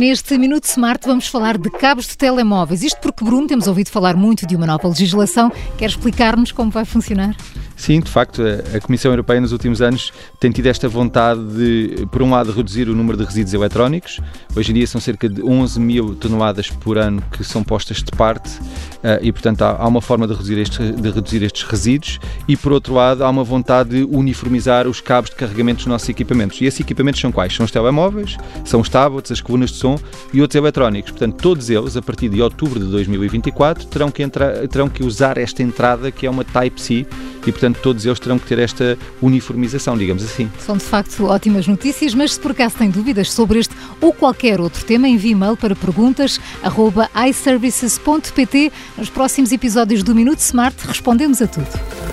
Neste Minuto Smart vamos falar de cabos de telemóveis. Isto porque, Bruno, temos ouvido falar muito de uma nova legislação. Quer explicar-nos como vai funcionar? Sim, de facto, a Comissão Europeia nos últimos anos tem tido esta vontade de, por um lado, reduzir o número de resíduos eletrónicos. Hoje em dia são cerca de 11 mil toneladas por ano que são postas de parte e, portanto, há uma forma de reduzir, estes, de reduzir estes resíduos. E, por outro lado, há uma vontade de uniformizar os cabos de carregamento dos nossos equipamentos. E esses equipamentos são quais? São os telemóveis, são os tablets, as colunas de som e outros eletrónicos. Portanto, todos eles, a partir de outubro de 2024, terão que, entrar, terão que usar esta entrada que é uma Type-C e, portanto, todos eles terão que ter esta uniformização, digamos assim. São de facto ótimas notícias, mas se por acaso tem dúvidas sobre este ou qualquer outro tema, envie e-mail para perguntas@iservices.pt. Nos próximos episódios do Minuto Smart respondemos a tudo.